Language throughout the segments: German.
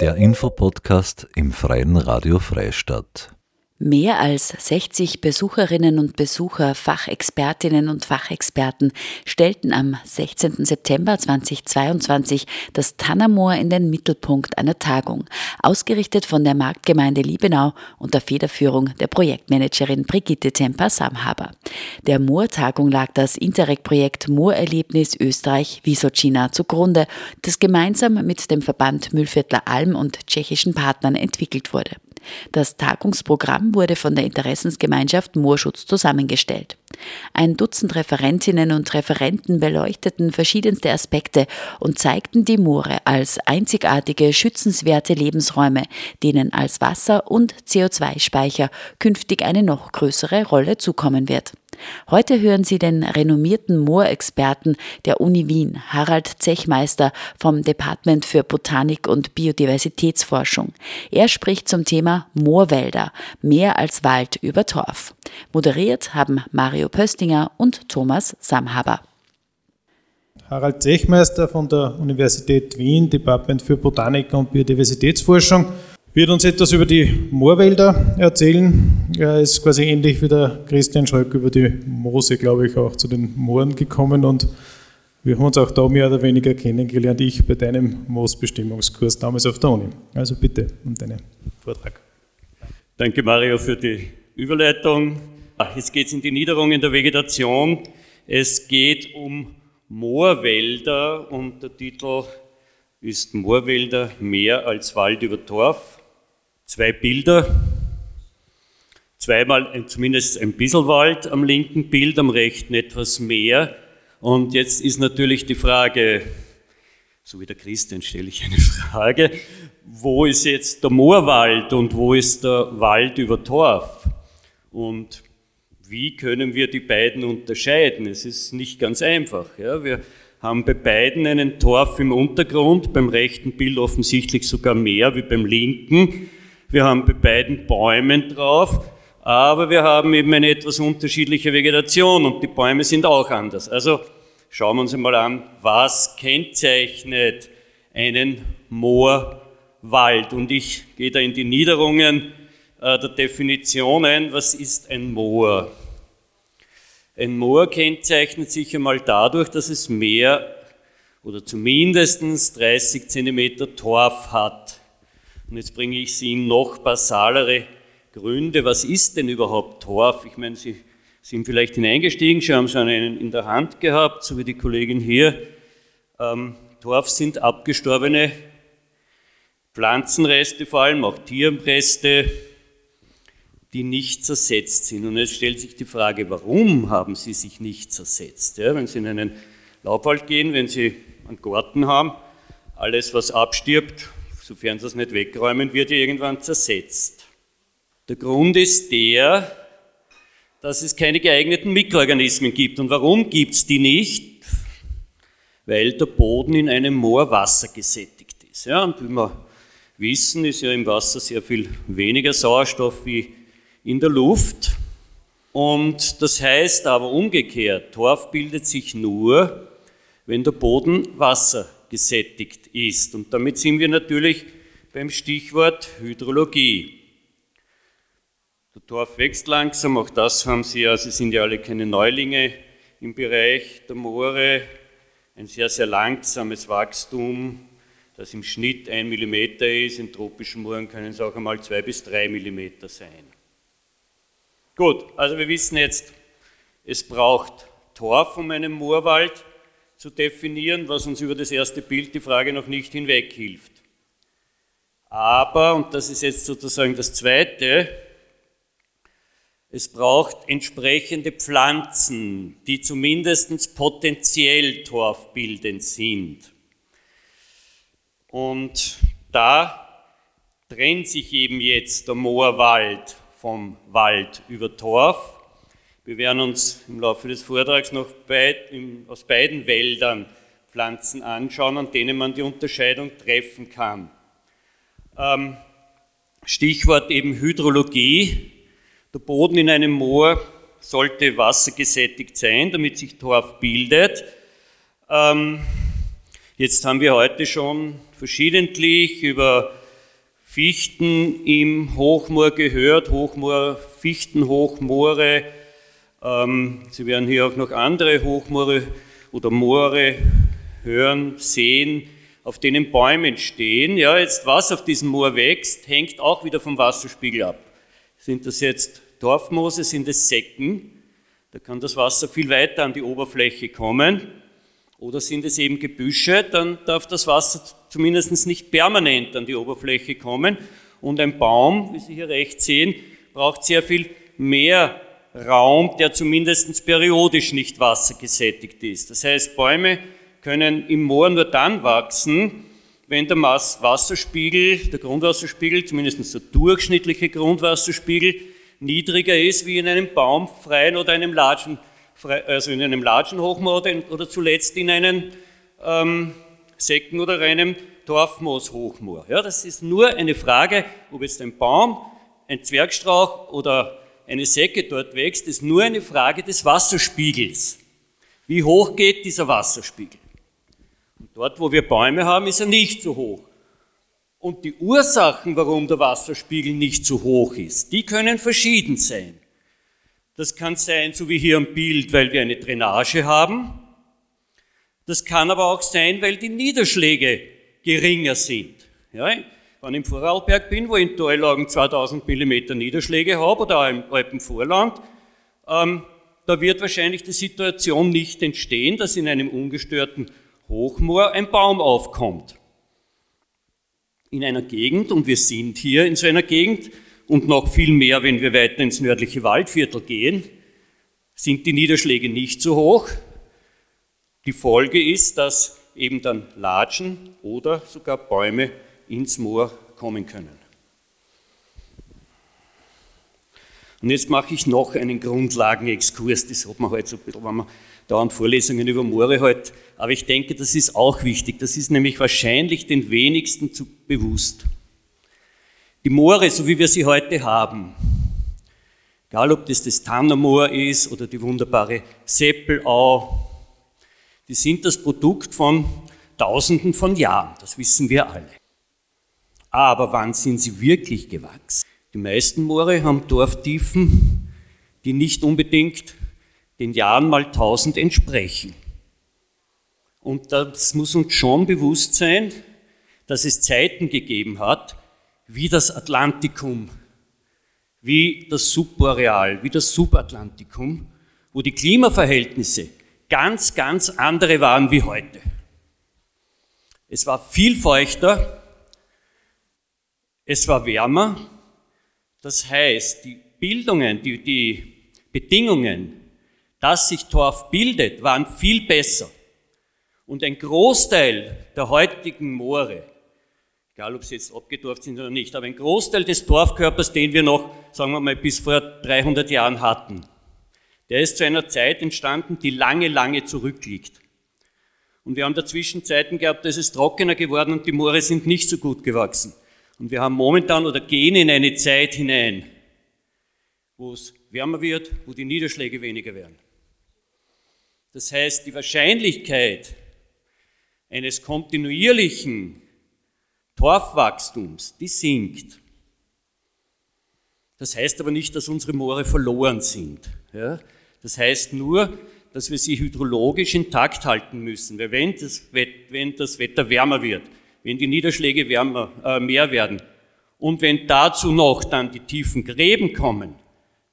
Der Infopodcast im Freien Radio Freistadt. Mehr als 60 Besucherinnen und Besucher, Fachexpertinnen und Fachexperten stellten am 16. September 2022 das Tannermoor in den Mittelpunkt einer Tagung, ausgerichtet von der Marktgemeinde Liebenau unter Federführung der Projektmanagerin Brigitte Temper-Samhaber. Der Moortagung lag das Interreg-Projekt Moorerlebnis Österreich-Wisocina zugrunde, das gemeinsam mit dem Verband Mühlviertler Alm und tschechischen Partnern entwickelt wurde. Das Tagungsprogramm wurde von der Interessensgemeinschaft Moorschutz zusammengestellt. Ein Dutzend Referentinnen und Referenten beleuchteten verschiedenste Aspekte und zeigten die Moore als einzigartige, schützenswerte Lebensräume, denen als Wasser- und CO2-Speicher künftig eine noch größere Rolle zukommen wird. Heute hören Sie den renommierten Moorexperten der Uni Wien, Harald Zechmeister vom Department für Botanik und Biodiversitätsforschung. Er spricht zum Thema Moorwälder, mehr als Wald über Torf. Moderiert haben Mario Pöstinger und Thomas Samhaber. Harald Zechmeister von der Universität Wien, Department für Botanik und Biodiversitätsforschung wird uns etwas über die Moorwälder erzählen. Er ist quasi ähnlich wie der Christian Schröck über die Moose, glaube ich, auch zu den Mooren gekommen und wir haben uns auch da mehr oder weniger kennengelernt, ich bei deinem Moosbestimmungskurs damals auf der Uni. Also bitte um deinen Vortrag. Danke Mario für die Überleitung. Jetzt geht es in die Niederung in der Vegetation. Es geht um Moorwälder und der Titel ist Moorwälder mehr als Wald über Torf zwei Bilder, zweimal zumindest ein bisschen Wald am linken Bild, am rechten etwas mehr. Und jetzt ist natürlich die Frage, so wie der Christian stelle ich eine Frage, wo ist jetzt der Moorwald und wo ist der Wald über Torf? Und wie können wir die beiden unterscheiden? Es ist nicht ganz einfach. Ja? Wir haben bei beiden einen Torf im Untergrund, beim rechten Bild offensichtlich sogar mehr wie beim linken wir haben bei beiden Bäumen drauf, aber wir haben eben eine etwas unterschiedliche Vegetation und die Bäume sind auch anders. Also schauen wir uns einmal an, was kennzeichnet einen Moorwald. Und ich gehe da in die Niederungen äh, der Definitionen, was ist ein Moor? Ein Moor kennzeichnet sich einmal dadurch, dass es mehr oder zumindest 30 cm Torf hat. Und jetzt bringe ich Sie in noch basalere Gründe. Was ist denn überhaupt Torf? Ich meine, Sie sind vielleicht hineingestiegen, Sie haben so einen in der Hand gehabt, so wie die Kollegin hier. Ähm, Torf sind abgestorbene Pflanzenreste, vor allem auch Tierreste, die nicht zersetzt sind. Und jetzt stellt sich die Frage, warum haben sie sich nicht zersetzt? Ja, wenn Sie in einen Laubwald gehen, wenn Sie einen Garten haben, alles, was abstirbt, sofern sie es nicht wegräumen, wird ja irgendwann zersetzt. Der Grund ist der, dass es keine geeigneten Mikroorganismen gibt. Und warum gibt es die nicht? Weil der Boden in einem Moor Wasser gesättigt ist. Ja, und wie wir wissen, ist ja im Wasser sehr viel weniger Sauerstoff wie in der Luft. Und das heißt aber umgekehrt, Torf bildet sich nur, wenn der Boden Wasser gesättigt ist. Und damit sind wir natürlich beim Stichwort Hydrologie. Der Torf wächst langsam, auch das haben Sie ja, Sie sind ja alle keine Neulinge im Bereich der Moore. Ein sehr, sehr langsames Wachstum, das im Schnitt ein Millimeter ist. In tropischen Mooren können es auch einmal zwei bis drei Millimeter sein. Gut, also wir wissen jetzt, es braucht Torf um einen Moorwald zu definieren, was uns über das erste Bild die Frage noch nicht hinweg hilft. Aber, und das ist jetzt sozusagen das Zweite, es braucht entsprechende Pflanzen, die zumindest potenziell torfbildend sind. Und da trennt sich eben jetzt der Moorwald vom Wald über Torf. Wir werden uns im Laufe des Vortrags noch beid, im, aus beiden Wäldern Pflanzen anschauen, an denen man die Unterscheidung treffen kann. Ähm, Stichwort eben Hydrologie. Der Boden in einem Moor sollte wassergesättigt sein, damit sich Torf bildet. Ähm, jetzt haben wir heute schon verschiedentlich über Fichten im Hochmoor gehört, Hochmoor, Fichtenhochmoore. Ähm, Sie werden hier auch noch andere Hochmoore oder Moore hören, sehen, auf denen Bäume stehen. Ja, jetzt was auf diesem Moor wächst, hängt auch wieder vom Wasserspiegel ab. Sind das jetzt Dorfmoose, sind es Säcken? Da kann das Wasser viel weiter an die Oberfläche kommen. Oder sind es eben Gebüsche, dann darf das Wasser zumindest nicht permanent an die Oberfläche kommen. Und ein Baum, wie Sie hier rechts sehen, braucht sehr viel mehr Raum, der zumindest periodisch nicht wassergesättigt ist. Das heißt, Bäume können im Moor nur dann wachsen, wenn der Wasserspiegel, der Grundwasserspiegel, zumindest der durchschnittliche Grundwasserspiegel, niedriger ist wie in einem baumfreien oder einem Latschen also in einem largen Hochmoor oder zuletzt in einem ähm, Säcken- oder einem Dorfmoos-Hochmoor. Ja, das ist nur eine Frage, ob jetzt ein Baum, ein Zwergstrauch oder eine Säcke dort wächst, ist nur eine Frage des Wasserspiegels. Wie hoch geht dieser Wasserspiegel? Und dort, wo wir Bäume haben, ist er nicht so hoch. Und die Ursachen, warum der Wasserspiegel nicht so hoch ist, die können verschieden sein. Das kann sein, so wie hier im Bild, weil wir eine Drainage haben. Das kann aber auch sein, weil die Niederschläge geringer sind. Ja, wenn ich im Vorarlberg bin, wo ich in Teillagen 2000 mm Niederschläge habe oder auch im Alpenvorland, ähm, da wird wahrscheinlich die Situation nicht entstehen, dass in einem ungestörten Hochmoor ein Baum aufkommt. In einer Gegend, und wir sind hier in so einer Gegend, und noch viel mehr, wenn wir weiter ins nördliche Waldviertel gehen, sind die Niederschläge nicht so hoch. Die Folge ist, dass eben dann Latschen oder sogar Bäume ins Moor kommen können. Und jetzt mache ich noch einen Grundlagenexkurs, das hat man heute halt so ein bisschen, wenn man dauernd Vorlesungen über Moore halt, aber ich denke, das ist auch wichtig, das ist nämlich wahrscheinlich den wenigsten zu bewusst. Die Moore, so wie wir sie heute haben, egal ob das das Tannermoor ist oder die wunderbare Seppelau, die sind das Produkt von Tausenden von Jahren, das wissen wir alle. Aber wann sind sie wirklich gewachsen? Die meisten Moore haben Dorftiefen, die nicht unbedingt den Jahren mal 1000 entsprechen. Und das muss uns schon bewusst sein, dass es Zeiten gegeben hat, wie das Atlantikum, wie das Subboreal, wie das Subatlantikum, wo die Klimaverhältnisse ganz, ganz andere waren wie heute. Es war viel feuchter, es war wärmer, das heißt, die Bildungen, die, die Bedingungen, dass sich Torf bildet, waren viel besser. Und ein Großteil der heutigen Moore egal ob sie jetzt abgedorft sind oder nicht, aber ein Großteil des Dorfkörpers, den wir noch, sagen wir mal, bis vor 300 Jahren hatten, der ist zu einer Zeit entstanden, die lange, lange zurückliegt. Und wir haben dazwischen Zeiten gehabt, da ist es trockener geworden und die Moore sind nicht so gut gewachsen. Und wir haben momentan oder gehen in eine Zeit hinein, wo es wärmer wird, wo die Niederschläge weniger werden. Das heißt, die Wahrscheinlichkeit eines kontinuierlichen Torfwachstums, die sinkt. Das heißt aber nicht, dass unsere Moore verloren sind. Ja? Das heißt nur, dass wir sie hydrologisch intakt halten müssen. Weil wenn das, wenn das Wetter wärmer wird, wenn die Niederschläge wärmer, äh, mehr werden und wenn dazu noch dann die tiefen Gräben kommen,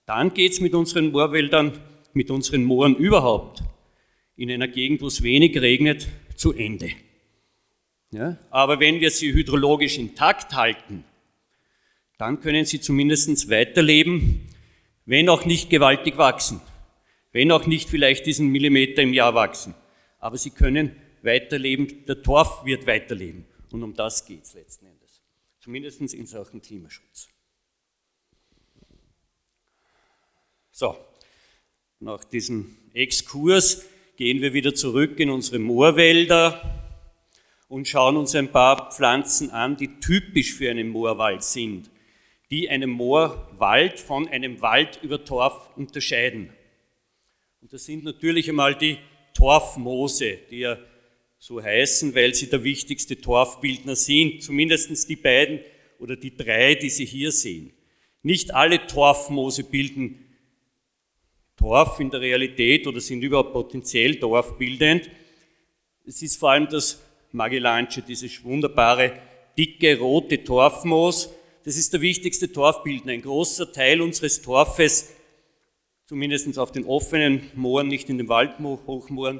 dann geht es mit unseren Moorwäldern, mit unseren Mooren überhaupt in einer Gegend, wo es wenig regnet, zu Ende. Ja? Aber wenn wir sie hydrologisch intakt halten, dann können sie zumindest weiterleben, wenn auch nicht gewaltig wachsen, wenn auch nicht vielleicht diesen Millimeter im Jahr wachsen. Aber sie können weiterleben, der Torf wird weiterleben. Und um das geht es letzten Endes. Zumindest in Sachen Klimaschutz. So, nach diesem Exkurs gehen wir wieder zurück in unsere Moorwälder und schauen uns ein paar Pflanzen an, die typisch für einen Moorwald sind, die einen Moorwald von einem Wald über Torf unterscheiden. Und das sind natürlich einmal die Torfmoose, die ja so heißen, weil sie der wichtigste Torfbildner sind, zumindest die beiden oder die drei, die Sie hier sehen. Nicht alle Torfmoose bilden Torf in der Realität oder sind überhaupt potenziell torfbildend. Es ist vor allem das Magellansche, dieses wunderbare, dicke, rote Torfmoos. Das ist der wichtigste Torfbildner. Ein großer Teil unseres Torfes, zumindest auf den offenen Mooren, nicht in den Waldhochmooren,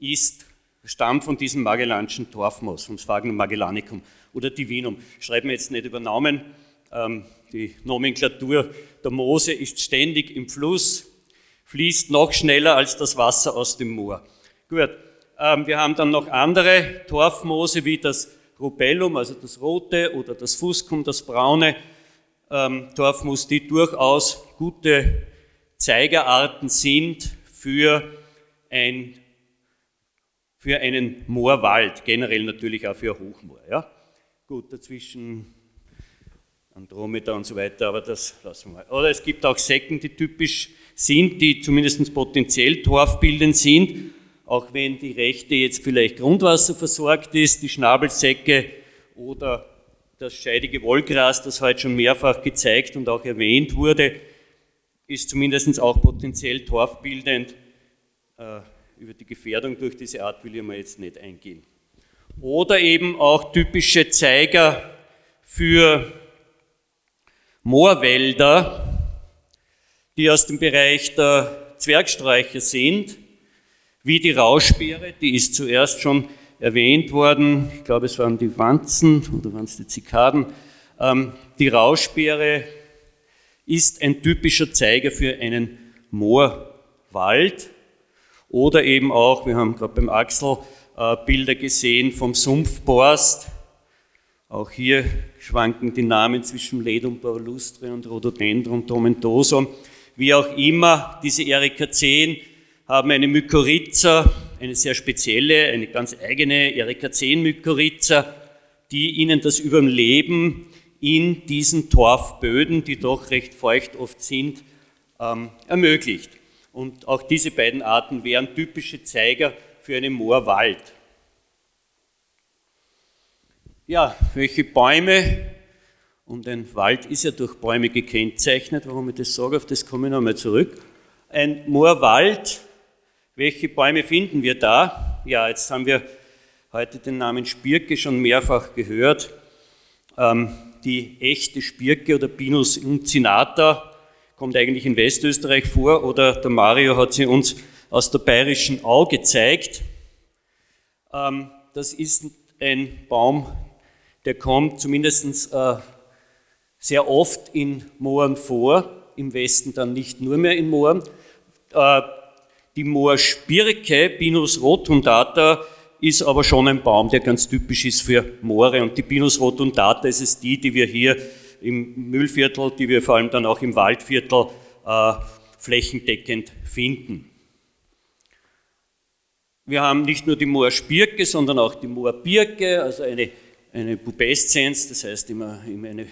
ist, stammt von diesem Magellanschen Torfmoos, vom Sphagnum magellanicum oder Divinum. Schreiben wir jetzt nicht über Namen. Ähm, die Nomenklatur der Moose ist ständig im Fluss, fließt noch schneller als das Wasser aus dem Moor. Gut, wir haben dann noch andere Torfmoose wie das Rubellum, also das rote, oder das Fuscum, das braune ähm, Torfmoos, die durchaus gute Zeigerarten sind für, ein, für einen Moorwald, generell natürlich auch für Hochmoor. Ja? Gut, dazwischen Andromeda und so weiter, aber das lassen wir mal. Oder es gibt auch Säcken, die typisch sind, die zumindest potenziell torfbildend sind, auch wenn die rechte jetzt vielleicht Grundwasser versorgt ist, die Schnabelsäcke oder das scheidige Wollgras, das heute schon mehrfach gezeigt und auch erwähnt wurde, ist zumindest auch potenziell torfbildend. Äh, über die Gefährdung durch diese Art will ich mal jetzt nicht eingehen. Oder eben auch typische Zeiger für Moorwälder, die aus dem Bereich der Zwergsträucher sind, wie die Rauschbeere, die ist zuerst schon erwähnt worden, ich glaube es waren die Wanzen oder waren es die Zikaden. Ähm, die Rauschbeere ist ein typischer Zeiger für einen Moorwald oder eben auch, wir haben gerade beim Axel äh, Bilder gesehen vom Sumpfborst, auch hier schwanken die Namen zwischen Ledum paulustre und Rhododendron tomentoso. Wie auch immer, diese Erika 10 haben eine Mykorrhiza, eine sehr spezielle, eine ganz eigene Erika 10 Mykorrhiza, die ihnen das Überleben in diesen Torfböden, die doch recht feucht oft sind, ähm, ermöglicht. Und auch diese beiden Arten wären typische Zeiger für einen Moorwald. Ja, welche Bäume, und ein Wald ist ja durch Bäume gekennzeichnet, warum ich das sage, auf das komme ich nochmal zurück. Ein Moorwald, welche Bäume finden wir da? Ja, jetzt haben wir heute den Namen Spirke schon mehrfach gehört. Ähm, die echte Spirke oder Pinus uncinata kommt eigentlich in Westösterreich vor oder der Mario hat sie uns aus der bayerischen Au gezeigt. Ähm, das ist ein Baum der kommt zumindest äh, sehr oft in Mooren vor, im Westen dann nicht nur mehr in Mooren. Äh, die Moorspirke, Pinus rotundata, ist aber schon ein Baum, der ganz typisch ist für Moore. Und die Pinus rotundata ist es die, die wir hier im Müllviertel, die wir vor allem dann auch im Waldviertel äh, flächendeckend finden. Wir haben nicht nur die Moorspirke, sondern auch die Moorbirke, also eine eine Pubeszenz, das heißt immer, immer eine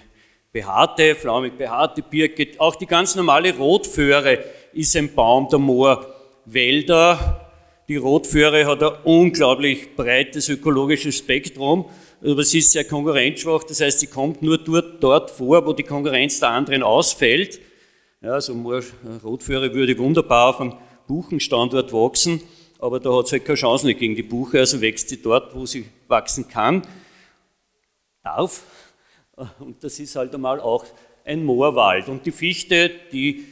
behaarte, flaumig behaarte Birke. Auch die ganz normale Rotföhre ist ein Baum der Moorwälder. Die Rotföhre hat ein unglaublich breites ökologisches Spektrum, aber sie ist sehr konkurrenzschwach, das heißt, sie kommt nur dort, dort vor, wo die Konkurrenz der anderen ausfällt. Ja, also Rotföhre würde wunderbar auf einem Buchenstandort wachsen, aber da hat sie halt keine Chance nicht gegen die Buche, also wächst sie dort, wo sie wachsen kann darf. Und das ist halt einmal auch ein Moorwald. Und die Fichte, die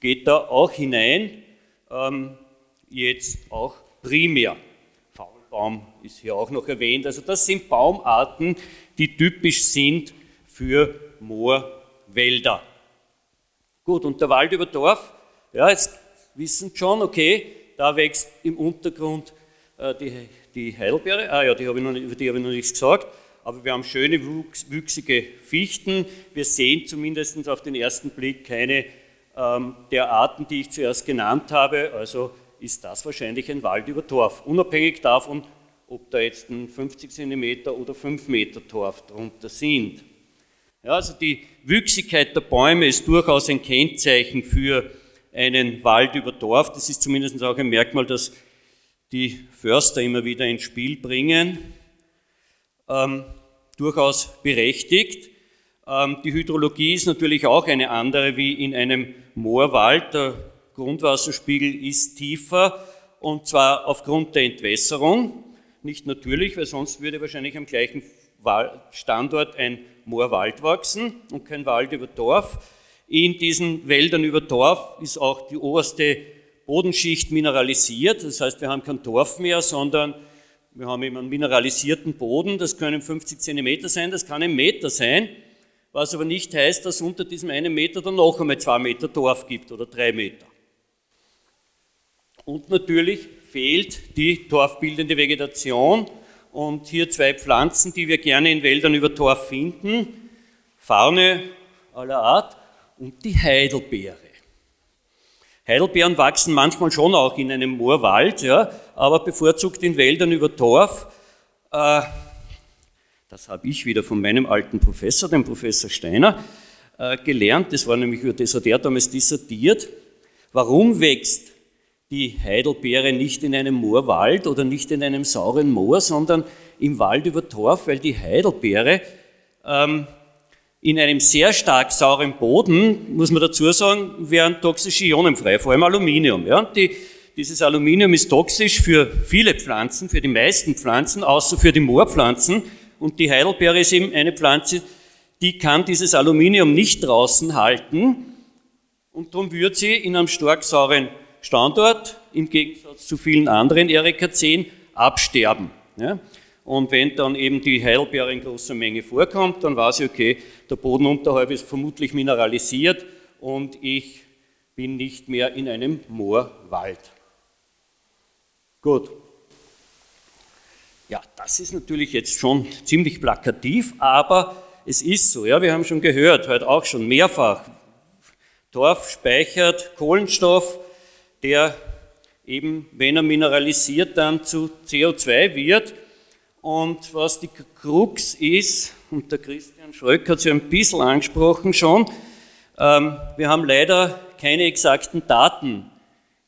geht da auch hinein, ähm, jetzt auch primär. Faulbaum ist hier auch noch erwähnt. Also das sind Baumarten, die typisch sind für Moorwälder. Gut, und der Wald über Dorf, ja, jetzt wissen schon, okay, da wächst im Untergrund äh, die, die Heidelbeere, ah ja, die habe ich noch, über die habe ich noch nichts gesagt aber wir haben schöne, wüchsige Fichten. Wir sehen zumindest auf den ersten Blick keine der Arten, die ich zuerst genannt habe. Also ist das wahrscheinlich ein Wald über Torf, unabhängig davon, ob da jetzt ein 50 cm oder 5 Meter Torf drunter sind. Ja, also die Wüchsigkeit der Bäume ist durchaus ein Kennzeichen für einen Wald über Dorf. Das ist zumindest auch ein Merkmal, das die Förster immer wieder ins Spiel bringen ähm, durchaus berechtigt. Ähm, die Hydrologie ist natürlich auch eine andere wie in einem Moorwald. Der Grundwasserspiegel ist tiefer und zwar aufgrund der Entwässerung. Nicht natürlich, weil sonst würde wahrscheinlich am gleichen Standort ein Moorwald wachsen und kein Wald über Dorf. In diesen Wäldern über Dorf ist auch die oberste Bodenschicht mineralisiert. Das heißt, wir haben kein Torf mehr, sondern wir haben eben einen mineralisierten Boden. Das können 50 Zentimeter sein, das kann ein Meter sein was aber nicht heißt, dass unter diesem einen Meter dann noch einmal zwei Meter Dorf gibt oder drei Meter. Und natürlich fehlt die torfbildende Vegetation und hier zwei Pflanzen, die wir gerne in Wäldern über Torf finden, Faune aller Art und die Heidelbeere. Heidelbeeren wachsen manchmal schon auch in einem Moorwald, ja, aber bevorzugt in Wäldern über Torf. Äh, das habe ich wieder von meinem alten Professor, dem Professor Steiner, äh, gelernt. Das war nämlich über das hat er damals dissertiert. Warum wächst die Heidelbeere nicht in einem Moorwald oder nicht in einem sauren Moor, sondern im Wald über Torf? Weil die Heidelbeere ähm, in einem sehr stark sauren Boden, muss man dazu sagen, werden toxische Ionen frei, vor allem Aluminium. Ja? Die, dieses Aluminium ist toxisch für viele Pflanzen, für die meisten Pflanzen, außer für die Moorpflanzen. Und die Heidelbeere ist eben eine Pflanze, die kann dieses Aluminium nicht draußen halten. Und darum wird sie in einem stark sauren Standort, im Gegensatz zu vielen anderen Erika-10, absterben. Ja? Und wenn dann eben die Heidelbeere in großer Menge vorkommt, dann weiß ich, okay, der Boden unterhalb ist vermutlich mineralisiert und ich bin nicht mehr in einem Moorwald. Gut, ja, das ist natürlich jetzt schon ziemlich plakativ, aber es ist so. Ja, wir haben schon gehört, heute auch schon mehrfach. Torf speichert Kohlenstoff, der eben, wenn er mineralisiert, dann zu CO2 wird. Und was die Krux ist, und der Christian Schröck hat es ja ein bisschen angesprochen schon, ähm, wir haben leider keine exakten Daten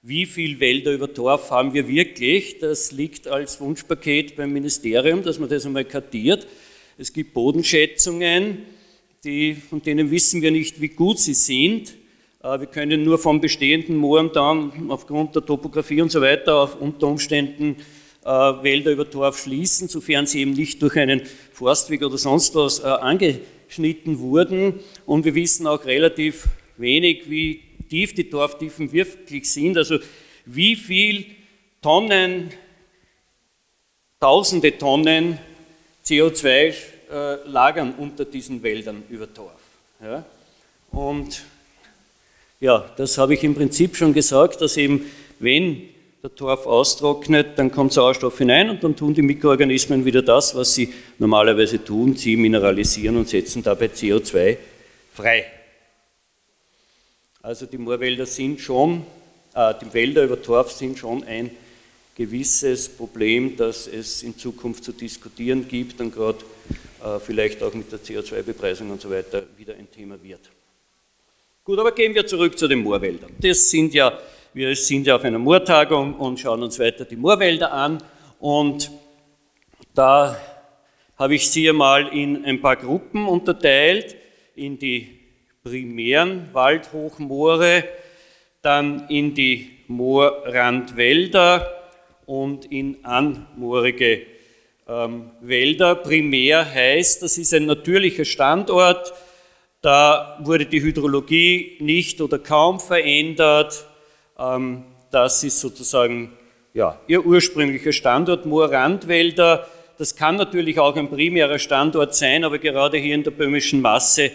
wie viel Wälder über Torf haben wir wirklich? Das liegt als Wunschpaket beim Ministerium, dass man das einmal kartiert. Es gibt Bodenschätzungen, die, von denen wissen wir nicht, wie gut sie sind. Äh, wir können nur vom bestehenden Mooren dann aufgrund der Topografie und so weiter auf unter Umständen äh, Wälder über Torf schließen, sofern sie eben nicht durch einen Forstweg oder sonst was äh, angeschnitten wurden. Und wir wissen auch relativ wenig, wie tief die Torftiefen wirklich sind, also wie viel Tonnen, tausende Tonnen CO2 äh, lagern unter diesen Wäldern über Torf. Ja? Und ja, das habe ich im Prinzip schon gesagt, dass eben, wenn der Torf austrocknet, dann kommt Sauerstoff hinein und dann tun die Mikroorganismen wieder das, was sie normalerweise tun, sie mineralisieren und setzen dabei CO2 frei. Also die Moorwälder sind schon, äh, die Wälder über Torf sind schon ein gewisses Problem, das es in Zukunft zu diskutieren gibt und gerade äh, vielleicht auch mit der CO2-Bepreisung und so weiter wieder ein Thema wird. Gut, aber gehen wir zurück zu den Moorwäldern. Das sind ja, wir sind ja auf einer Moortagung und schauen uns weiter die Moorwälder an und da habe ich sie einmal in ein paar Gruppen unterteilt, in die primären Waldhochmoore, dann in die Moorrandwälder und in anmoorige ähm, Wälder. Primär heißt, das ist ein natürlicher Standort, da wurde die Hydrologie nicht oder kaum verändert. Ähm, das ist sozusagen ja, ihr ursprünglicher Standort, Moorrandwälder. Das kann natürlich auch ein primärer Standort sein, aber gerade hier in der böhmischen Masse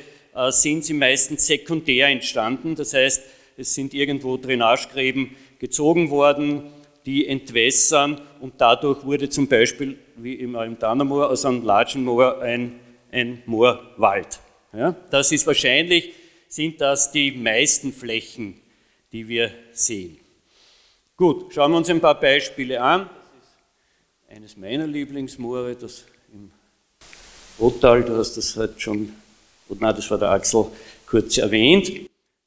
sind sie meistens sekundär entstanden. Das heißt, es sind irgendwo Drainagegräben gezogen worden, die entwässern und dadurch wurde zum Beispiel, wie im Almtaner aus einem Largen Moor ein, ein Moorwald. Ja, das ist wahrscheinlich, sind das die meisten Flächen, die wir sehen. Gut, schauen wir uns ein paar Beispiele an. Eines meiner Lieblingsmoore, das im Rottal, du hast das halt schon Gut, nein, das war der Axel kurz erwähnt.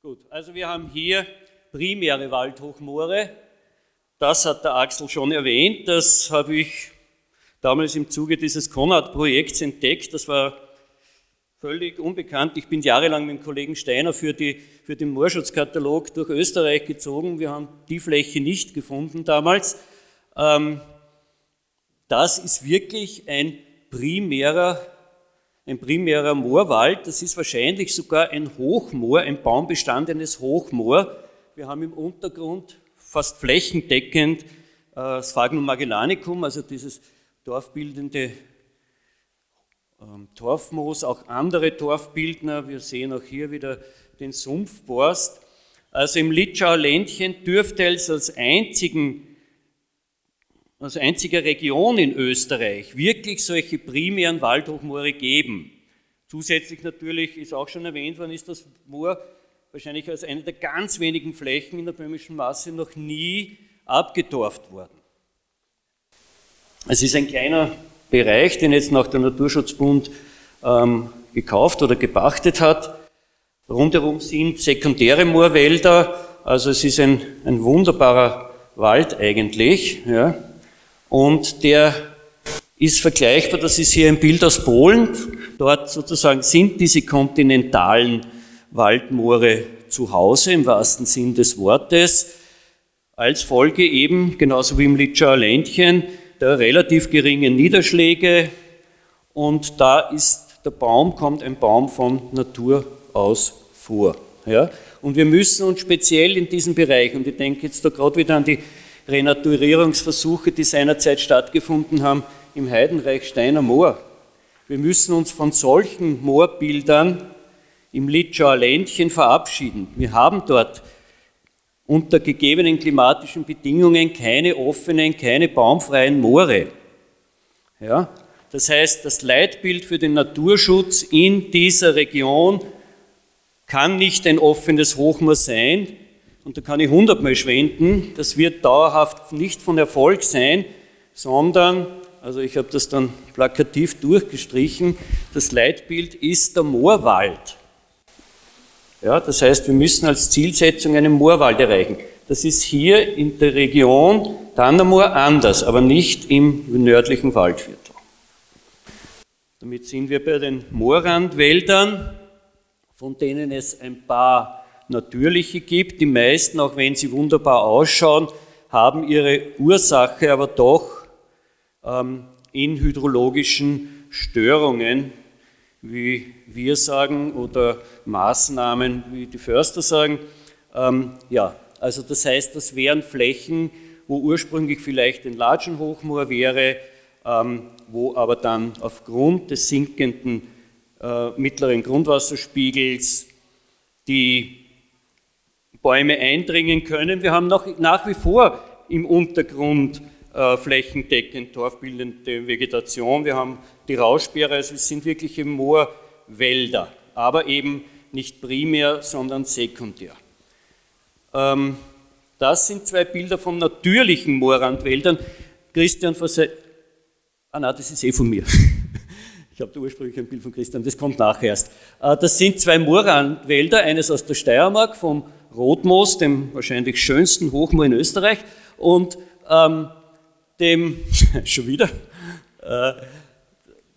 Gut, also wir haben hier primäre Waldhochmoore. Das hat der Axel schon erwähnt. Das habe ich damals im Zuge dieses Konrad-Projekts entdeckt. Das war völlig unbekannt. Ich bin jahrelang mit dem Kollegen Steiner für, die, für den Moorschutzkatalog durch Österreich gezogen. Wir haben die Fläche nicht gefunden damals. Ähm, das ist wirklich ein primärer, ein primärer Moorwald. Das ist wahrscheinlich sogar ein Hochmoor, ein baumbestandenes Hochmoor. Wir haben im Untergrund fast flächendeckend äh, das Magellanicum, also dieses dorfbildende ähm, Torfmoos, auch andere Torfbildner. Wir sehen auch hier wieder den Sumpfborst. Also im Litschauer Ländchen dürfte es als einzigen als einzige Region in Österreich wirklich solche primären Waldhochmoore geben. Zusätzlich natürlich ist auch schon erwähnt worden, ist das Moor wahrscheinlich als eine der ganz wenigen Flächen in der böhmischen Masse noch nie abgetorft worden. Es ist ein kleiner Bereich, den jetzt nach der Naturschutzbund ähm, gekauft oder gepachtet hat. Rundherum sind sekundäre Moorwälder, also es ist ein, ein wunderbarer Wald eigentlich. Ja. Und der ist vergleichbar, das ist hier ein Bild aus Polen. Dort sozusagen sind diese kontinentalen Waldmoore zu Hause im wahrsten Sinn des Wortes. Als Folge eben, genauso wie im Litschauer Ländchen, der relativ geringen Niederschläge. Und da ist der Baum, kommt ein Baum von Natur aus vor. Ja? Und wir müssen uns speziell in diesem Bereich, und ich denke jetzt da gerade wieder an die Renaturierungsversuche, die seinerzeit stattgefunden haben im Heidenreich Steiner Moor. Wir müssen uns von solchen Moorbildern im Litschauer Ländchen verabschieden. Wir haben dort unter gegebenen klimatischen Bedingungen keine offenen, keine baumfreien Moore. Ja? Das heißt, das Leitbild für den Naturschutz in dieser Region kann nicht ein offenes Hochmoor sein, und da kann ich hundertmal schwenden, das wird dauerhaft nicht von Erfolg sein, sondern, also ich habe das dann plakativ durchgestrichen, das Leitbild ist der Moorwald. Ja, das heißt, wir müssen als Zielsetzung einen Moorwald erreichen. Das ist hier in der Region Dannermoor anders, aber nicht im nördlichen Waldviertel. Damit sind wir bei den Moorrandwäldern, von denen es ein paar natürliche gibt. Die meisten, auch wenn sie wunderbar ausschauen, haben ihre Ursache aber doch ähm, in hydrologischen Störungen, wie wir sagen, oder Maßnahmen, wie die Förster sagen. Ähm, ja, also das heißt, das wären Flächen, wo ursprünglich vielleicht ein Latschenhochmoor wäre, ähm, wo aber dann aufgrund des sinkenden äh, mittleren Grundwasserspiegels die Bäume eindringen können. Wir haben noch, nach wie vor im Untergrund äh, flächendeckend torfbildende Vegetation. Wir haben die Rauschbeere, also es sind wirkliche Moorwälder, aber eben nicht primär, sondern sekundär. Ähm, das sind zwei Bilder von natürlichen Moorrandwäldern. Christian Verse Ah, nein, das ist eh von mir. Ich habe ursprünglich ein Bild von Christian, das kommt nachher erst. Äh, das sind zwei Moorrandwälder, eines aus der Steiermark vom Rotmoos, dem wahrscheinlich schönsten Hochmoor in Österreich, und ähm, dem, schon wieder, äh,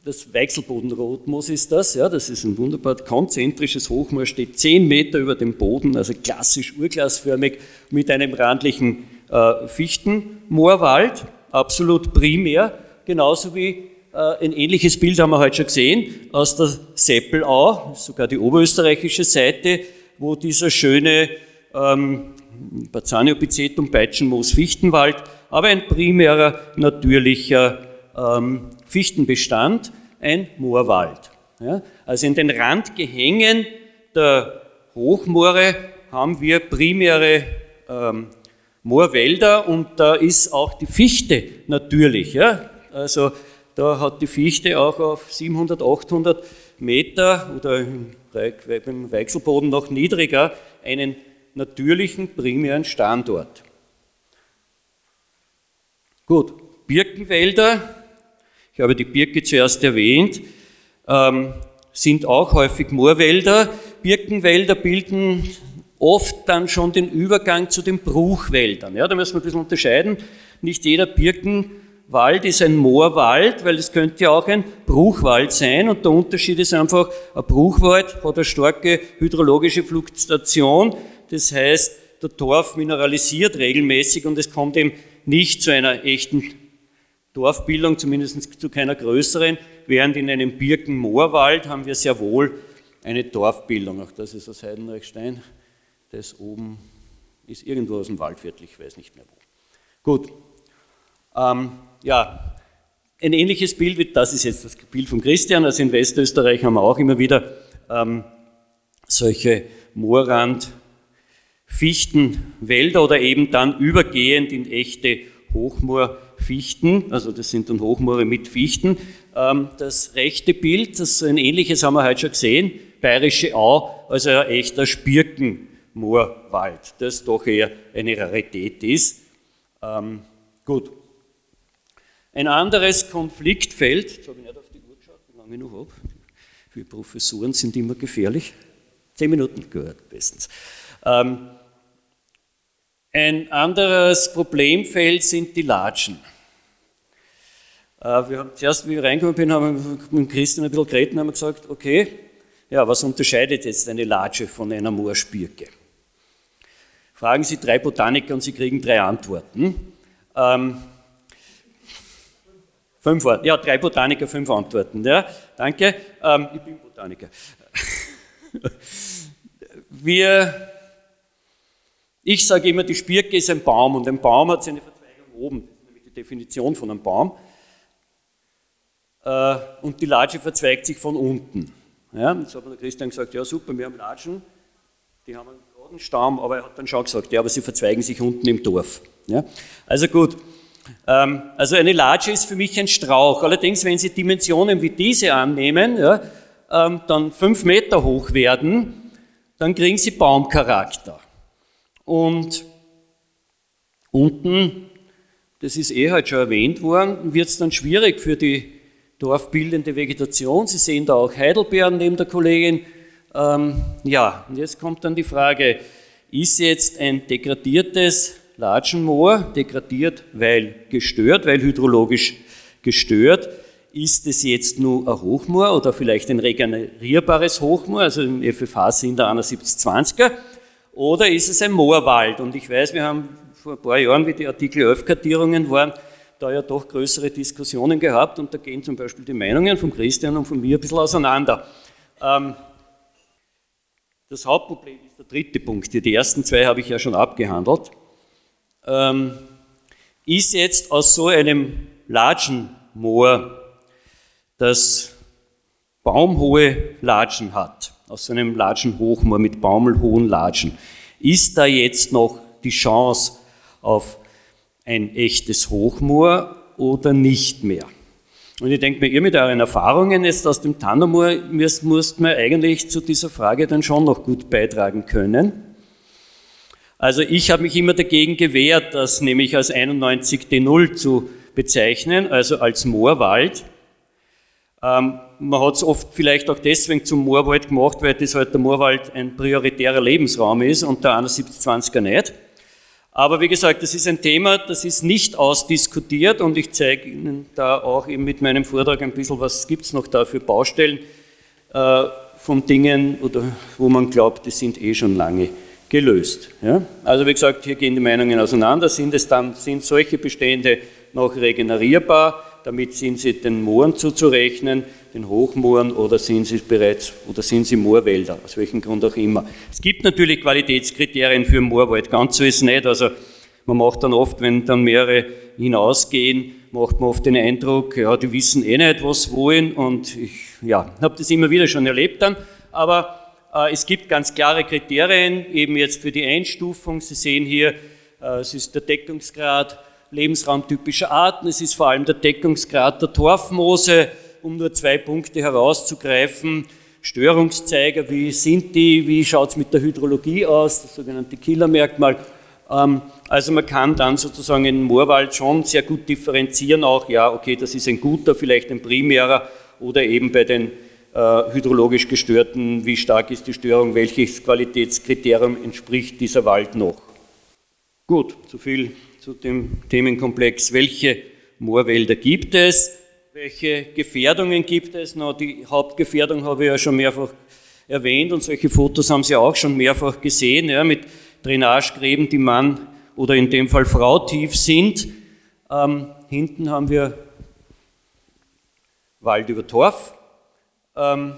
das Weichselbodenrotmoos ist das, ja, das ist ein wunderbar konzentrisches Hochmoor, steht 10 Meter über dem Boden, also klassisch urglasförmig mit einem randlichen äh, Fichtenmoorwald, absolut primär, genauso wie äh, ein ähnliches Bild haben wir heute schon gesehen aus der Seppelau, sogar die oberösterreichische Seite, wo dieser schöne ähm, Bazaniopicetum, Peitschenmoos, Fichtenwald, aber ein primärer natürlicher ähm, Fichtenbestand, ein Moorwald. Ja? Also in den Randgehängen der Hochmoore haben wir primäre ähm, Moorwälder und da ist auch die Fichte natürlich. Ja? Also da hat die Fichte auch auf 700, 800 Meter oder im Weichselboden noch niedriger einen natürlichen primären Standort. Gut, Birkenwälder, ich habe die Birke zuerst erwähnt, ähm, sind auch häufig Moorwälder. Birkenwälder bilden oft dann schon den Übergang zu den Bruchwäldern. Ja, da müssen wir ein bisschen unterscheiden. Nicht jeder Birkenwald Wald ist ein Moorwald, weil es könnte ja auch ein Bruchwald sein und der Unterschied ist einfach, ein Bruchwald hat eine starke hydrologische Fluktuation, das heißt, der Torf mineralisiert regelmäßig und es kommt eben nicht zu einer echten Dorfbildung, zumindest zu keiner größeren, während in einem Birkenmoorwald haben wir sehr wohl eine Dorfbildung. Auch das ist aus Heidenreichstein, das oben ist irgendwo aus dem Waldviertel, ich weiß nicht mehr wo. Gut, ähm, ja, ein ähnliches Bild, wie, das ist jetzt das Bild von Christian, also in Westösterreich haben wir auch immer wieder ähm, solche Moorrand, Fichtenwälder oder eben dann übergehend in echte Hochmoorfichten, also das sind dann Hochmoore mit Fichten. Ähm, das rechte Bild, das ein ähnliches haben wir heute schon gesehen, Bayerische Au, also ein echter Spirkenmoorwald, das doch eher eine Rarität ist. Ähm, gut, ein anderes Konfliktfeld, jetzt habe ich nicht auf die Uhr geschaut, wie lange ich noch habe. Für Professoren sind immer gefährlich. Zehn Minuten gehört, bestens. Ähm, ein anderes Problemfeld sind die Latschen. Äh, wir haben zuerst, wie ich reingekommen bin, haben wir mit Christian ein bisschen geredet und haben gesagt, okay, ja, was unterscheidet jetzt eine Latsche von einer Moorspirke? Fragen Sie drei Botaniker und Sie kriegen drei Antworten. Ähm, Fünf Antworten. Ja, drei Botaniker, fünf Antworten. Ja, danke. Ähm, ich bin Botaniker. Wir, ich sage immer, die Spirke ist ein Baum und ein Baum hat seine Verzweigung oben. Das ist nämlich die Definition von einem Baum. Äh, und die Latsche verzweigt sich von unten. Ja, jetzt hat mir der Christian gesagt, ja super, wir haben Latschen, die haben einen geraden Stamm, aber er hat dann schon gesagt, ja, aber sie verzweigen sich unten im Dorf. Ja, also gut, ähm, also eine Latsche ist für mich ein Strauch. Allerdings, wenn Sie Dimensionen wie diese annehmen, ja, ähm, dann fünf Meter hoch werden, dann kriegen Sie Baumcharakter. Und unten, das ist eh halt schon erwähnt worden, wird es dann schwierig für die dorfbildende Vegetation. Sie sehen da auch Heidelbeeren neben der Kollegin. Ähm, ja, und jetzt kommt dann die Frage, ist jetzt ein degradiertes Latschenmoor, degradiert, weil gestört, weil hydrologisch gestört. Ist es jetzt nur ein Hochmoor oder vielleicht ein regenerierbares Hochmoor, also im FFH sind da 7120er, oder ist es ein Moorwald? Und ich weiß, wir haben vor ein paar Jahren, wie die Artikel 11 Kartierungen waren, da ja doch größere Diskussionen gehabt und da gehen zum Beispiel die Meinungen von Christian und von mir ein bisschen auseinander. Ähm, das Hauptproblem ist der dritte Punkt. Die ersten zwei habe ich ja schon abgehandelt ähm, ist jetzt aus so einem Latschenmoor, das baumhohe Latschen hat, aus so einem Latschenhochmoor mit baumelhohen Latschen, ist da jetzt noch die Chance auf ein echtes Hochmoor oder nicht mehr? Und ich denke mir, ihr mit euren Erfahrungen jetzt aus dem Tannermoor müsst, müsst man eigentlich zu dieser Frage dann schon noch gut beitragen können. Also ich habe mich immer dagegen gewehrt, das nämlich als 91D0 zu bezeichnen, also als Moorwald. Ähm, man hat es oft vielleicht auch deswegen zum Moorwald gemacht, weil das halt der Moorwald ein prioritärer Lebensraum ist und der 7120er nicht. Aber wie gesagt, das ist ein Thema, das ist nicht ausdiskutiert und ich zeige Ihnen da auch eben mit meinem Vortrag ein bisschen, was gibt es noch da für Baustellen äh, von Dingen, oder wo man glaubt, die sind eh schon lange gelöst. Ja? Also wie gesagt, hier gehen die Meinungen auseinander. Sind es dann, sind solche Bestände noch regenerierbar? Damit sind sie den Mooren zuzurechnen, den Hochmooren, oder sind sie bereits, oder sind sie Moorwälder, aus welchem Grund auch immer. Es gibt natürlich Qualitätskriterien für Moorwald, ganz so ist es nicht. Also man macht dann oft, wenn dann mehrere hinausgehen, macht man oft den Eindruck, ja, die wissen eh nicht, was wollen, und ich ja, habe das immer wieder schon erlebt dann, aber äh, es gibt ganz klare Kriterien, eben jetzt für die Einstufung. Sie sehen hier, äh, es ist der Deckungsgrad lebensraumtypischer Arten, es ist vor allem der Deckungsgrad der Torfmoose, um nur zwei Punkte herauszugreifen. Störungszeiger, wie sind die, wie schaut es mit der Hydrologie aus, das sogenannte Killermerkmal. Ähm, also man kann dann sozusagen in Moorwald schon sehr gut differenzieren, auch ja, okay, das ist ein guter, vielleicht ein primärer oder eben bei den äh, hydrologisch gestörten, wie stark ist die Störung, welches Qualitätskriterium entspricht dieser Wald noch. Gut, so viel zu dem Themenkomplex. Welche Moorwälder gibt es? Welche Gefährdungen gibt es? Na, die Hauptgefährdung habe ich ja schon mehrfach erwähnt und solche Fotos haben Sie auch schon mehrfach gesehen, ja, mit Drainagegräben, die Mann oder in dem Fall Frau tief sind. Ähm, hinten haben wir Wald über Torf. Ähm,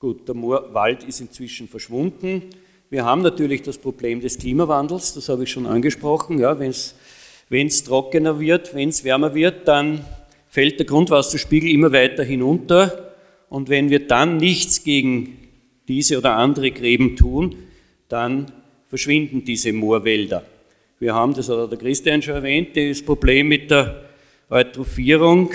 gut, der Moorwald ist inzwischen verschwunden. Wir haben natürlich das Problem des Klimawandels, das habe ich schon angesprochen. Ja, wenn es trockener wird, wenn es wärmer wird, dann fällt der Grundwasserspiegel immer weiter hinunter. Und wenn wir dann nichts gegen diese oder andere Gräben tun, dann verschwinden diese Moorwälder. Wir haben, das hat der Christian schon erwähnt, das Problem mit der Eutrophierung.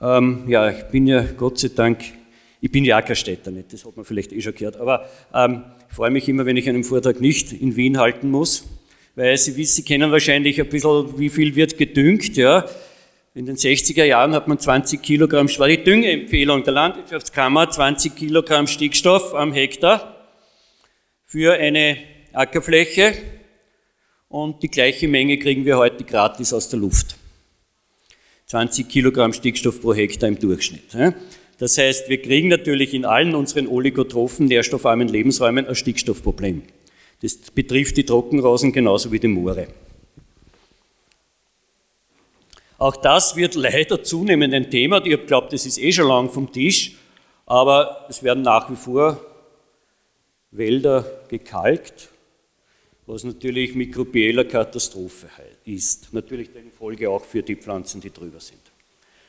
Ähm, ja, ich bin ja Gott sei Dank, ich bin ja auch kein Städter, nicht, das hat man vielleicht eh schon gehört, aber ähm, ich freue mich immer, wenn ich einen Vortrag nicht in Wien halten muss, weil Sie wissen, Sie kennen wahrscheinlich ein bisschen, wie viel wird gedüngt, ja. In den 60er Jahren hat man 20 Kilogramm, war die Düngeempfehlung der Landwirtschaftskammer, 20 Kilogramm Stickstoff am Hektar für eine Ackerfläche und die gleiche Menge kriegen wir heute gratis aus der Luft. 20 Kilogramm Stickstoff pro Hektar im Durchschnitt. Das heißt, wir kriegen natürlich in allen unseren oligotrophen, nährstoffarmen Lebensräumen ein Stickstoffproblem. Das betrifft die Trockenrosen genauso wie die Moore. Auch das wird leider zunehmend ein Thema. Ich glaube, das ist eh schon lang vom Tisch, aber es werden nach wie vor Wälder gekalkt, was natürlich mikrobieller Katastrophe ist. Natürlich eine Folge auch für die Pflanzen, die drüber sind.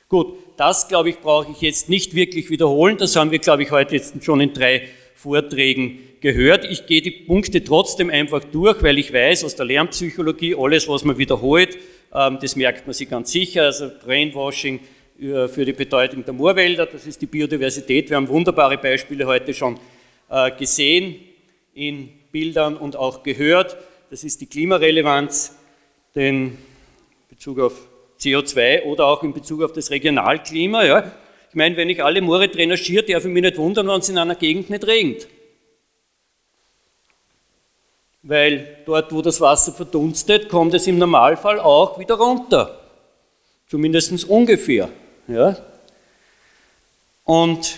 Gut, das glaube ich brauche ich jetzt nicht wirklich wiederholen. Das haben wir, glaube ich, heute jetzt schon in drei Vorträgen gehört. Ich gehe die Punkte trotzdem einfach durch, weil ich weiß aus der Lernpsychologie, alles, was man wiederholt, ähm, das merkt man sich ganz sicher. Also Brainwashing äh, für die Bedeutung der Moorwälder, das ist die Biodiversität. Wir haben wunderbare Beispiele heute schon äh, gesehen in Bildern und auch gehört. Das ist die Klimarelevanz, den Bezug auf CO2 oder auch in Bezug auf das Regionalklima. Ja. Ich meine, wenn ich alle Moore drainagiere, darf ich mich nicht wundern, wenn es in einer Gegend nicht regnet weil dort, wo das Wasser verdunstet, kommt es im Normalfall auch wieder runter. Zumindest ungefähr. Ja? Und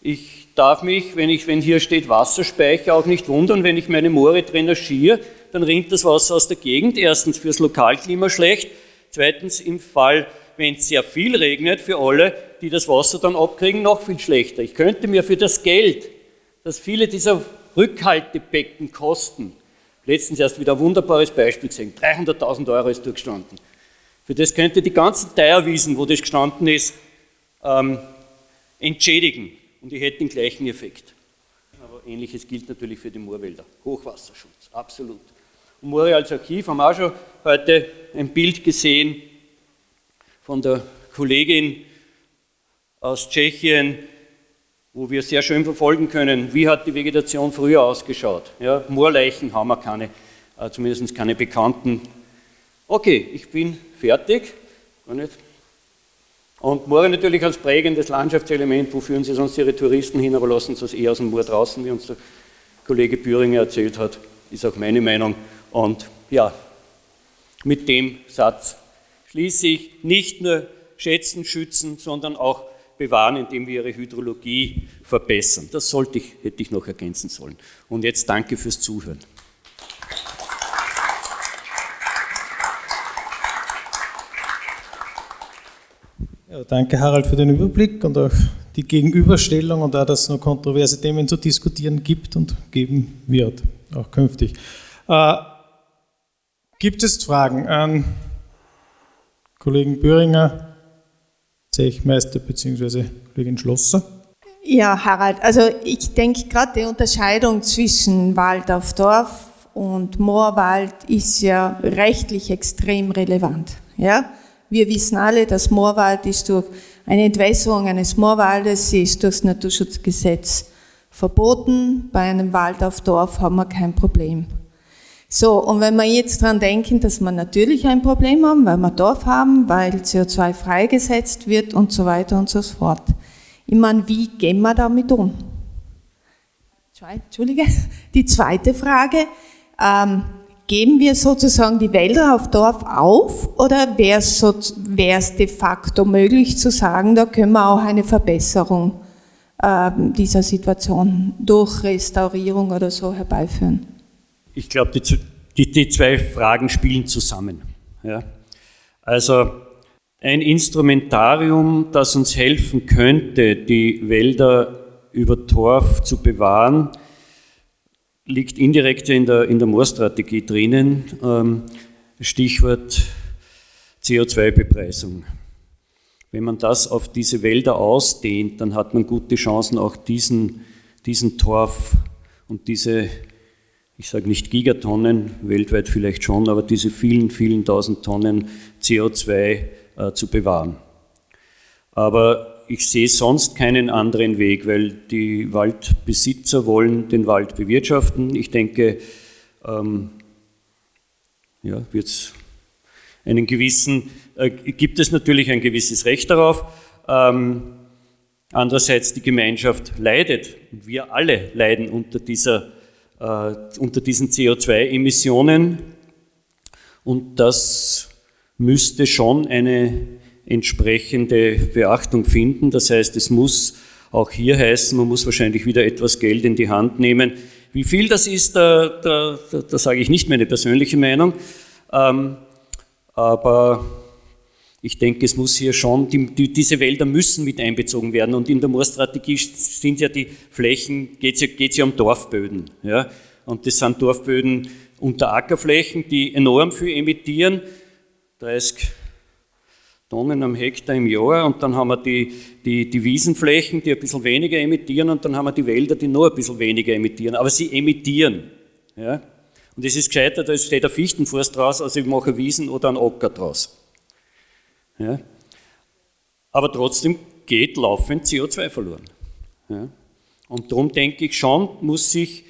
ich darf mich, wenn, ich, wenn hier steht Wasserspeicher, auch nicht wundern, wenn ich meine Moore drainagiere, dann rinnt das Wasser aus der Gegend. Erstens fürs Lokalklima schlecht, zweitens im Fall, wenn es sehr viel regnet, für alle, die das Wasser dann abkriegen, noch viel schlechter. Ich könnte mir für das Geld, das viele dieser Rückhaltebecken kosten. Letztens erst wieder ein wunderbares Beispiel gesehen. 300.000 Euro ist durchgestanden. Für das könnte die ganzen Teierwiesen, wo das gestanden ist, ähm, entschädigen. Und ich hätte den gleichen Effekt. Aber ähnliches gilt natürlich für die Moorwälder. Hochwasserschutz, absolut. Moore als Archiv haben auch schon heute ein Bild gesehen von der Kollegin aus Tschechien, wo wir sehr schön verfolgen können, wie hat die Vegetation früher ausgeschaut. Ja, Moorleichen haben wir keine, äh, zumindest keine bekannten. Okay, ich bin fertig. Und Moore natürlich als prägendes Landschaftselement, wo führen Sie sonst Ihre Touristen hin, aber lassen Sie es eher aus dem Moor draußen, wie uns der Kollege Büringer erzählt hat, ist auch meine Meinung. Und ja, mit dem Satz schließe ich nicht nur schätzen, schützen, sondern auch bewahren, indem wir ihre Hydrologie verbessern. Das sollte ich, hätte ich noch ergänzen sollen. Und jetzt danke fürs Zuhören. Ja, danke Harald für den Überblick und auch die Gegenüberstellung und auch, dass es noch kontroverse Themen zu diskutieren gibt und geben wird, auch künftig. Äh, gibt es Fragen an Kollegen Böhringer? Zechmeister bzw. Kollegin Schlosser. Ja, Harald, also ich denke gerade die Unterscheidung zwischen Wald auf Dorf und Moorwald ist ja rechtlich extrem relevant. Ja? Wir wissen alle, dass Moorwald ist durch eine Entwässerung eines Moorwaldes, ist durch das Naturschutzgesetz verboten. Bei einem Wald auf Dorf haben wir kein Problem. So, und wenn wir jetzt dran denken, dass wir natürlich ein Problem haben, weil wir Dorf haben, weil CO2 freigesetzt wird und so weiter und so fort. Ich meine, wie gehen wir damit um? Entschuldige. Die zweite Frage, ähm, geben wir sozusagen die Wälder auf Dorf auf oder wäre es so, de facto möglich zu sagen, da können wir auch eine Verbesserung äh, dieser Situation durch Restaurierung oder so herbeiführen? Ich glaube, die, die, die, zwei Fragen spielen zusammen. Ja. Also ein Instrumentarium, das uns helfen könnte, die Wälder über Torf zu bewahren, liegt indirekt in der, in der Moorstrategie drinnen. Ähm, Stichwort CO2-Bepreisung. Wenn man das auf diese Wälder ausdehnt, dann hat man gute Chancen, auch diesen, diesen Torf und diese, ich sage nicht Gigatonnen, weltweit vielleicht schon, aber diese vielen, vielen tausend Tonnen CO2 äh, zu bewahren. Aber ich sehe sonst keinen anderen Weg, weil die Waldbesitzer wollen den Wald bewirtschaften. Ich denke, ähm, ja, wird's einen gewissen, äh, gibt es natürlich ein gewisses Recht darauf. Ähm, andererseits die Gemeinschaft leidet, wir alle leiden unter, dieser, unter diesen CO2-Emissionen und das müsste schon eine entsprechende Beachtung finden. Das heißt, es muss auch hier heißen, man muss wahrscheinlich wieder etwas Geld in die Hand nehmen. Wie viel das ist, da, da, da, da sage ich nicht meine persönliche Meinung. Ähm, aber ich denke, es muss hier schon, die, die, diese Wälder müssen mit einbezogen werden. Und in der Moorstrategie sind ja die Flächen, geht es ja, geht's ja um Dorfböden. Ja? Und das sind Dorfböden unter Ackerflächen, die enorm viel emittieren. 30 Tonnen am Hektar im Jahr und dann haben wir die, die, die Wiesenflächen, die ein bisschen weniger emittieren und dann haben wir die Wälder, die noch ein bisschen weniger emittieren. Aber sie emittieren. Ja? Und es ist gescheiter, da steht ein Fichtenforst draus, als ich mache Wiesen oder einen Acker draus. Ja? Aber trotzdem geht laufend CO2 verloren. Ja? Und darum denke ich schon, muss sich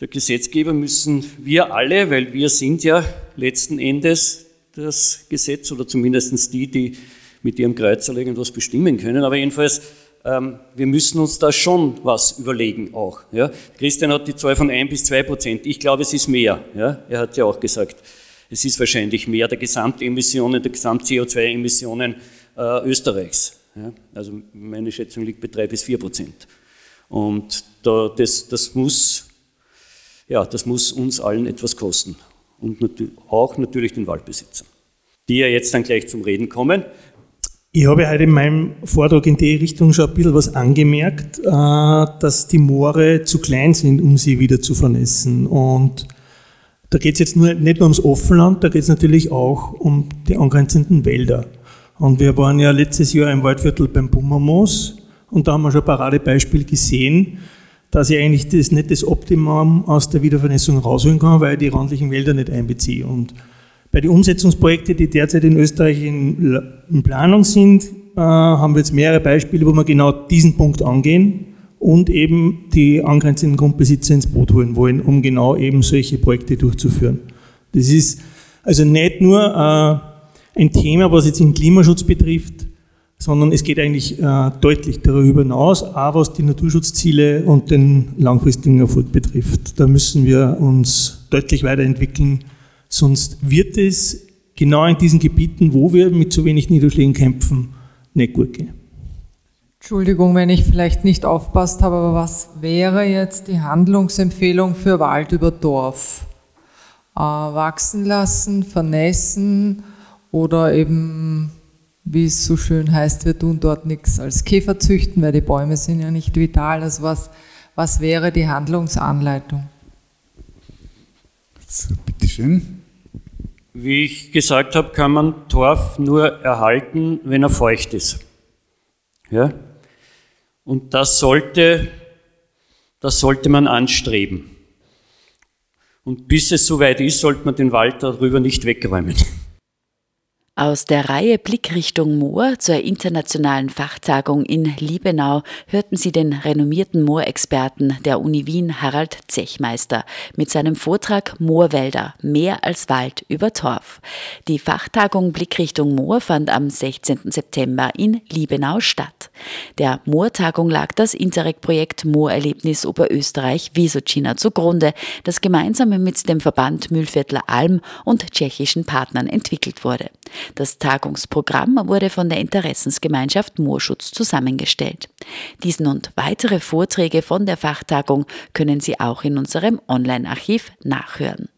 der Gesetzgeber, müssen wir alle, weil wir sind ja letzten Endes das Gesetz oder zumindest die, die mit ihrem Kreuzer irgendwas bestimmen können. Aber jedenfalls, ähm, wir müssen uns da schon was überlegen auch. Ja? Christian hat die Zahl von 1 bis 2 Prozent. Ich glaube, es ist mehr. Ja? Er hat ja auch gesagt, es ist wahrscheinlich mehr der Gesamtemissionen, der Gesamt-CO2-Emissionen äh, Österreichs. Ja? Also meine Schätzung liegt bei 3 bis 4 Prozent. Und da, das, das, muss, ja, das muss uns allen etwas kosten und auch natürlich den Waldbesitzern, die ja jetzt dann gleich zum Reden kommen. Ich habe heute in meinem Vortrag in die Richtung schon ein bisschen was angemerkt, äh, dass die Moore zu klein sind, um sie wieder zu vernässen. Und da geht es jetzt nur, nicht nur ums Offenland, da geht es natürlich auch um die angrenzenden Wälder. Und wir waren ja letztes Jahr im Waldviertel beim Bummermoos und da haben wir schon ein Paradebeispiel gesehen, dass ich eigentlich das, nicht das Optimum aus der Wiedervernässung rausholen kann, weil ich die randlichen Wälder nicht einbeziehe. Und bei den Umsetzungsprojekten, die derzeit in Österreich in, in Planung sind, äh, haben wir jetzt mehrere Beispiele, wo wir genau diesen Punkt angehen und eben die angrenzenden Grundbesitzer ins Boot holen wollen, um genau eben solche Projekte durchzuführen. Das ist also nicht nur äh, ein Thema, was jetzt den Klimaschutz betrifft, sondern es geht eigentlich äh, deutlich darüber hinaus, auch was die Naturschutzziele und den langfristigen Erfolg betrifft. Da müssen wir uns deutlich weiterentwickeln, sonst wird es genau in diesen Gebieten, wo wir mit zu wenig Niederschlägen kämpfen, nicht gut gehen. Entschuldigung, wenn ich vielleicht nicht aufpasst habe, aber was wäre jetzt die Handlungsempfehlung für Wald über Dorf? Äh, wachsen lassen, vernässen oder eben wie es so schön heißt, wir tun dort nichts als Käfer züchten, weil die Bäume sind ja nicht vital. Also was, was wäre die Handlungsanleitung? So, bitteschön. Wie ich gesagt habe, kann man Torf nur erhalten, wenn er feucht ist. Ja? Und das sollte, das sollte man anstreben. Und bis es soweit ist, sollte man den Wald darüber nicht wegräumen. Aus der Reihe Blickrichtung Moor zur internationalen Fachtagung in Liebenau hörten Sie den renommierten Moorexperten der Uni Wien Harald Zechmeister mit seinem Vortrag Moorwälder, mehr als Wald über Torf. Die Fachtagung Blickrichtung Moor fand am 16. September in Liebenau statt. Der Moortagung lag das Interreg-Projekt Moorerlebnis Oberösterreich Visocina zugrunde, das gemeinsam mit dem Verband Mühlviertler Alm und tschechischen Partnern entwickelt wurde. Das Tagungsprogramm wurde von der Interessensgemeinschaft Moorschutz zusammengestellt. Diesen und weitere Vorträge von der Fachtagung können Sie auch in unserem Online-Archiv nachhören.